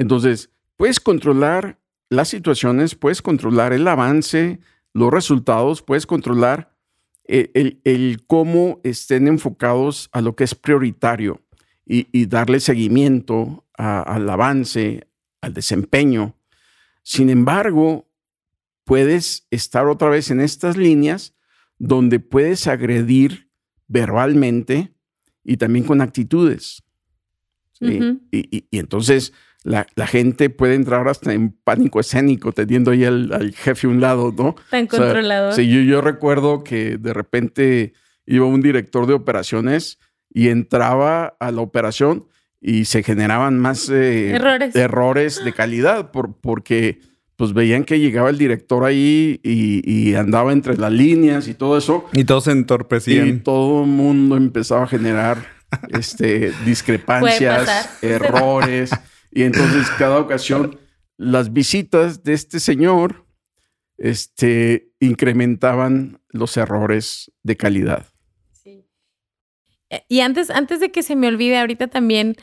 Entonces, puedes controlar las situaciones, puedes controlar el avance, los resultados, puedes controlar el, cómo estén enfocados a lo que es prioritario y, darle seguimiento al avance, al desempeño. Sin embargo, puedes estar otra vez en estas líneas donde puedes agredir verbalmente y también con actitudes. y, entonces la, gente puede entrar hasta en pánico escénico teniendo ahí al, jefe a un lado, ¿no? Tan controlador. Sí, yo, yo recuerdo que de repente iba un director de operaciones y entraba a la operación y se generaban más eh, errores. errores de calidad por, porque pues veían que llegaba el director ahí y, andaba entre las líneas y todo eso. Y todos se entorpecían. Y todo el mundo empezaba a generar este, discrepancias, errores. Y entonces cada ocasión las visitas de este señor este, incrementaban los errores de calidad. Sí. Eh, y antes, antes de que se me olvide ahorita también,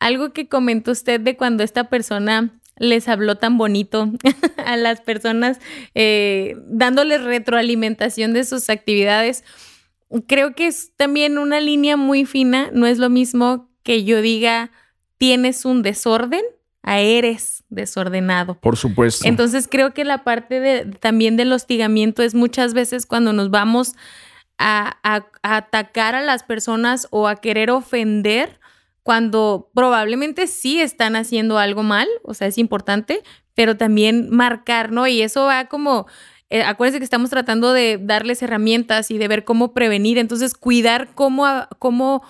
algo que comentó usted de cuando esta persona les habló tan bonito a las personas, eh, dándoles retroalimentación de sus actividades. Creo que es también una línea muy fina, no es lo mismo que yo diga, tienes un desorden a eres desordenado. Por supuesto. Entonces creo que la parte de, también del hostigamiento es muchas veces cuando nos vamos a, atacar a las personas o a querer ofender cuando probablemente sí están haciendo algo mal, o sea, es importante, pero también marcar, ¿no? Y eso va como, eh, acuérdense que estamos tratando de darles herramientas y de ver cómo prevenir, entonces cuidar cómo, cómo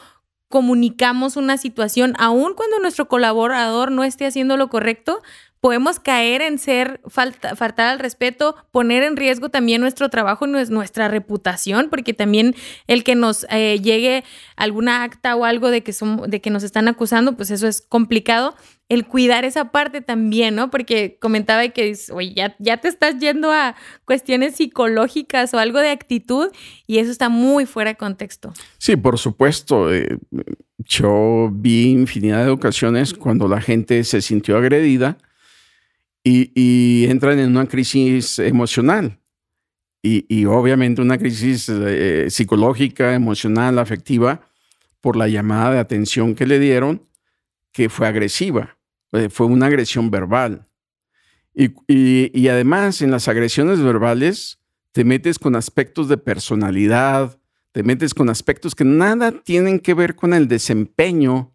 comunicamos una situación, aun cuando nuestro colaborador no esté haciendo lo correcto, podemos caer en ser falta, faltar al respeto, poner en riesgo también nuestro trabajo y nuestra reputación, porque también el que nos eh, llegue alguna acta o algo de que, son, de que nos están acusando, pues eso es complicado. El cuidar esa parte también, ¿no? Porque comentaba que, oye, ya, ya te estás yendo a cuestiones psicológicas o algo de actitud y eso está muy fuera de contexto. Sí, por supuesto. Eh, yo vi infinidad de ocasiones cuando la gente se sintió agredida y, entran en una crisis emocional. Y, obviamente una crisis eh, psicológica, emocional, afectiva, por la llamada de atención que le dieron, que fue agresiva, eh, fue una agresión verbal. Y, y, además en las agresiones verbales te metes con aspectos de personalidad, te metes con aspectos que nada tienen que ver con el desempeño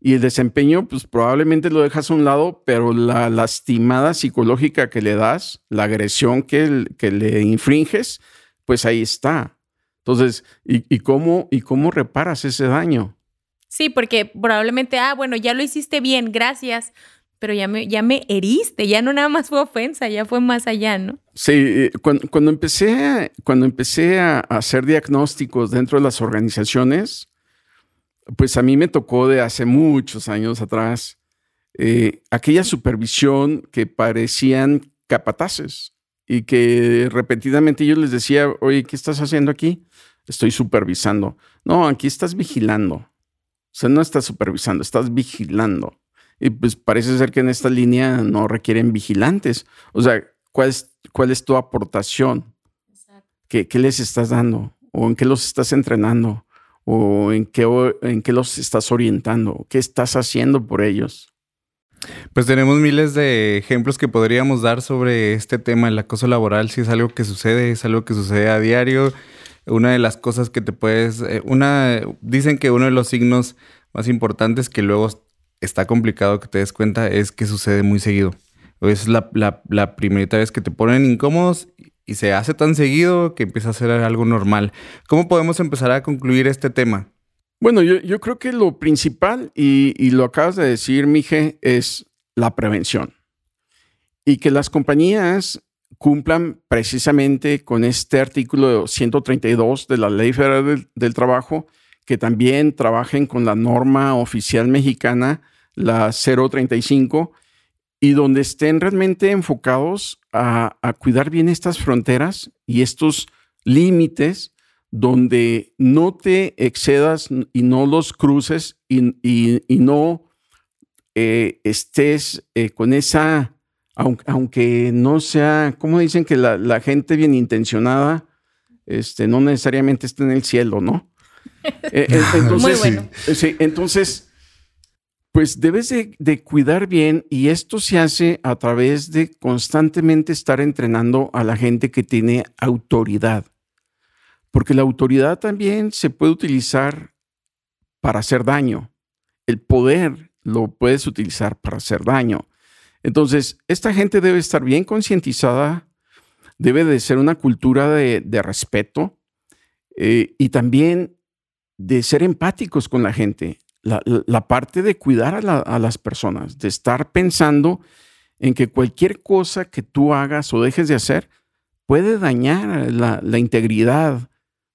y el desempeño, pues probablemente lo dejas a un lado, pero la lastimada psicológica que le das, la agresión que, que le infringes, pues ahí está. Entonces, ¿y, cómo, ¿y cómo reparas ese daño? Sí, porque probablemente, ah, bueno, ya lo hiciste bien, gracias, pero ya me, ya me heriste, ya no nada más fue ofensa, ya fue más allá, ¿no? Sí, eh, cuando, empecé, cuando empecé a hacer diagnósticos dentro de las organizaciones, pues a mí me tocó de hace muchos años atrás eh, aquella supervisión que parecían capataces y que repetidamente yo les decía, oye, ¿qué estás haciendo aquí? Estoy supervisando. No, aquí estás vigilando. O sea, no estás supervisando, estás vigilando. Y pues parece ser que en esta línea no requieren vigilantes. O sea, ¿cuál es, cuál es tu aportación? ¿Qué, ¿Qué les estás dando? ¿O en qué los estás entrenando? o en qué, en qué los estás orientando, qué estás haciendo por ellos. Pues tenemos miles de ejemplos que podríamos dar sobre este tema, el acoso laboral, si es algo que sucede, es algo que sucede a diario. Una de las cosas que te puedes, eh, una, dicen que uno de los signos más importantes que luego está complicado que te des cuenta es que sucede muy seguido. Es la, primera vez que te ponen incómodos y se hace tan seguido que empieza a ser algo normal. ¿Cómo podemos empezar a concluir este tema? Bueno, yo, creo que lo principal, y, lo acabas de decir, Mije, es la prevención. Y que las compañías cumplan precisamente con este artículo 132 de la Ley Federal del, Trabajo, que también trabajen con la norma oficial mexicana, la 035, y donde estén realmente enfocados a, a cuidar bien estas fronteras y estos límites donde no te excedas y no los cruces y, no eh, estés eh, con esa, aunque, no sea, como dicen que la, gente bien intencionada, este, no necesariamente está en el cielo, ¿no? Eh, entonces, Muy bueno. entonces, pues debes de, cuidar bien y esto se hace a través de constantemente estar entrenando a la gente que tiene autoridad. Porque la autoridad también se puede utilizar para hacer daño. El poder lo puedes utilizar para hacer daño. Entonces, esta gente debe estar bien concientizada, debe de ser una cultura de, respeto eh, y también de ser empáticos con la gente. La, parte de cuidar a, las personas, de estar pensando en que cualquier cosa que tú hagas o dejes de hacer puede dañar la integridad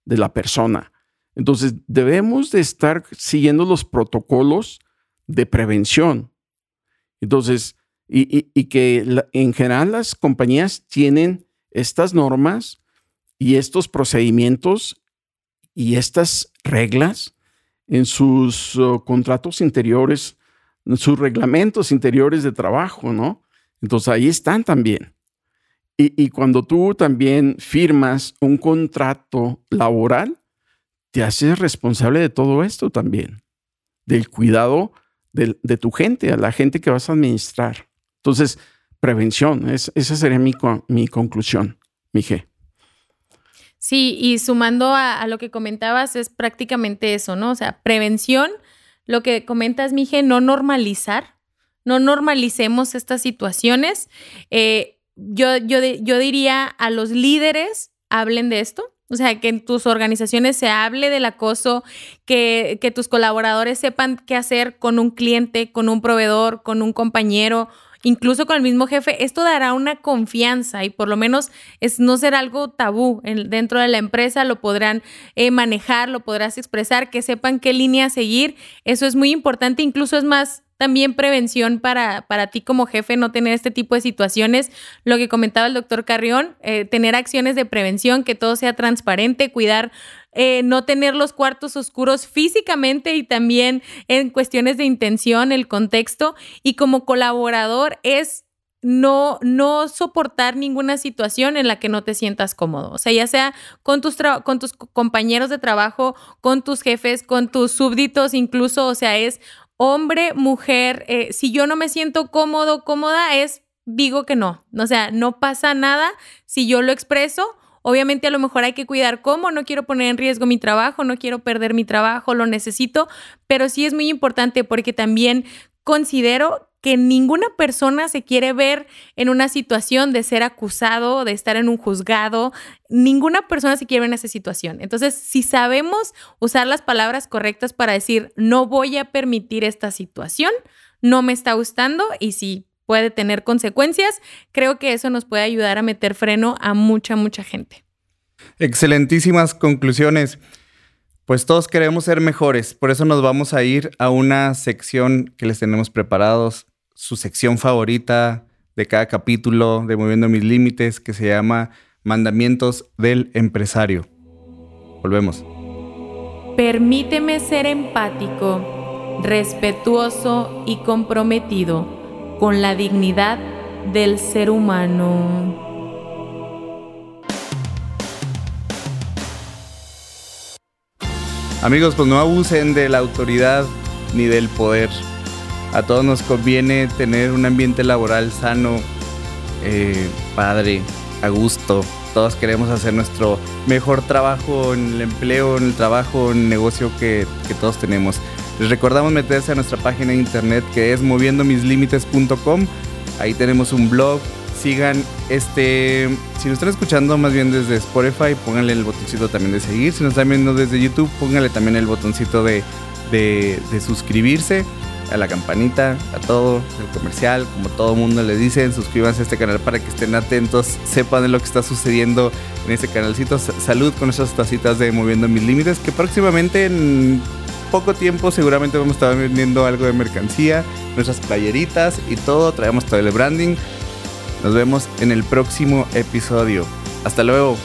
de la persona. Entonces, debemos de estar siguiendo los protocolos de prevención. Entonces, y, que en general las compañías tienen estas normas y estos procedimientos y estas reglas en sus oh, contratos interiores, en sus reglamentos interiores de trabajo, ¿no? Entonces ahí están también. Y, cuando tú también firmas un contrato laboral, te haces responsable de todo esto también, del cuidado de, tu gente, a la gente que vas a administrar. Entonces, prevención, esa sería mi, mi conclusión, Mije. Sí, y sumando a, a, lo que comentabas, es prácticamente eso, ¿no? O sea, prevención, lo que comentas, Mije, no normalizar, no normalicemos estas situaciones. Eh, yo, yo, yo diría a los líderes, hablen de esto. O sea, que en tus organizaciones se hable del acoso, que, que tus colaboradores sepan qué hacer con un cliente, con un proveedor, con un compañero, incluso con el mismo jefe, esto dará una confianza y por lo menos es no ser algo tabú dentro de la empresa, lo podrán eh, manejar, lo podrás expresar, que sepan qué línea seguir. Eso es muy importante, incluso es más también prevención para, para ti como jefe no tener este tipo de situaciones. Lo que comentaba el doctor Carrión, eh, tener acciones de prevención, que todo sea transparente, cuidar eh, no tener los cuartos oscuros físicamente y también en cuestiones de intención, el contexto. Y como colaborador es no, no soportar ninguna situación en la que no te sientas cómodo. O sea, ya sea con tus, con tus compañeros de trabajo, con tus jefes, con tus súbditos, incluso, o sea, es hombre, mujer, eh, si yo no me siento cómodo, cómoda, es, digo que no. O sea, no pasa nada si yo lo expreso. Obviamente a lo mejor hay que cuidar cómo, no quiero poner en riesgo mi trabajo, no quiero perder mi trabajo, lo necesito, pero sí es muy importante porque también considero que ninguna persona se quiere ver en una situación de ser acusado, de estar en un juzgado. Ninguna persona se quiere ver en esa situación. Entonces, si sabemos usar las palabras correctas para decir, no voy a permitir esta situación, no me está gustando y si puede tener consecuencias, creo que eso nos puede ayudar a meter freno a mucha, mucha gente. Excelentísimas conclusiones. Pues todos queremos ser mejores, por eso nos vamos a ir a una sección que les tenemos preparados su sección favorita de cada capítulo de Moviendo mis Límites que se llama Mandamientos del Empresario. Volvemos. Permíteme ser empático, respetuoso y comprometido con la dignidad del ser humano. Amigos, pues no abusen de la autoridad ni del poder. A todos nos conviene tener un ambiente laboral sano, eh, padre, a gusto. Todos queremos hacer nuestro mejor trabajo en el empleo, en el trabajo, en el negocio que, que todos tenemos. Les recordamos meterse a nuestra página de internet que es moviendomislimites.com. Ahí tenemos un blog. Sigan este. Si nos están escuchando más bien desde Spotify, pónganle el botoncito también de seguir. Si nos están viendo desde YouTube, pónganle también el botoncito de, de, de suscribirse a la campanita, a todo, el comercial, como todo mundo le dicen, suscríbanse a este canal para que estén atentos, sepan de lo que está sucediendo en este canalcito. Salud con esas tacitas de Moviendo Mis Límites, que próximamente en poco tiempo seguramente vamos a estar vendiendo algo de mercancía, nuestras playeritas y todo, traemos todo el branding. Nos vemos en el próximo episodio. Hasta luego.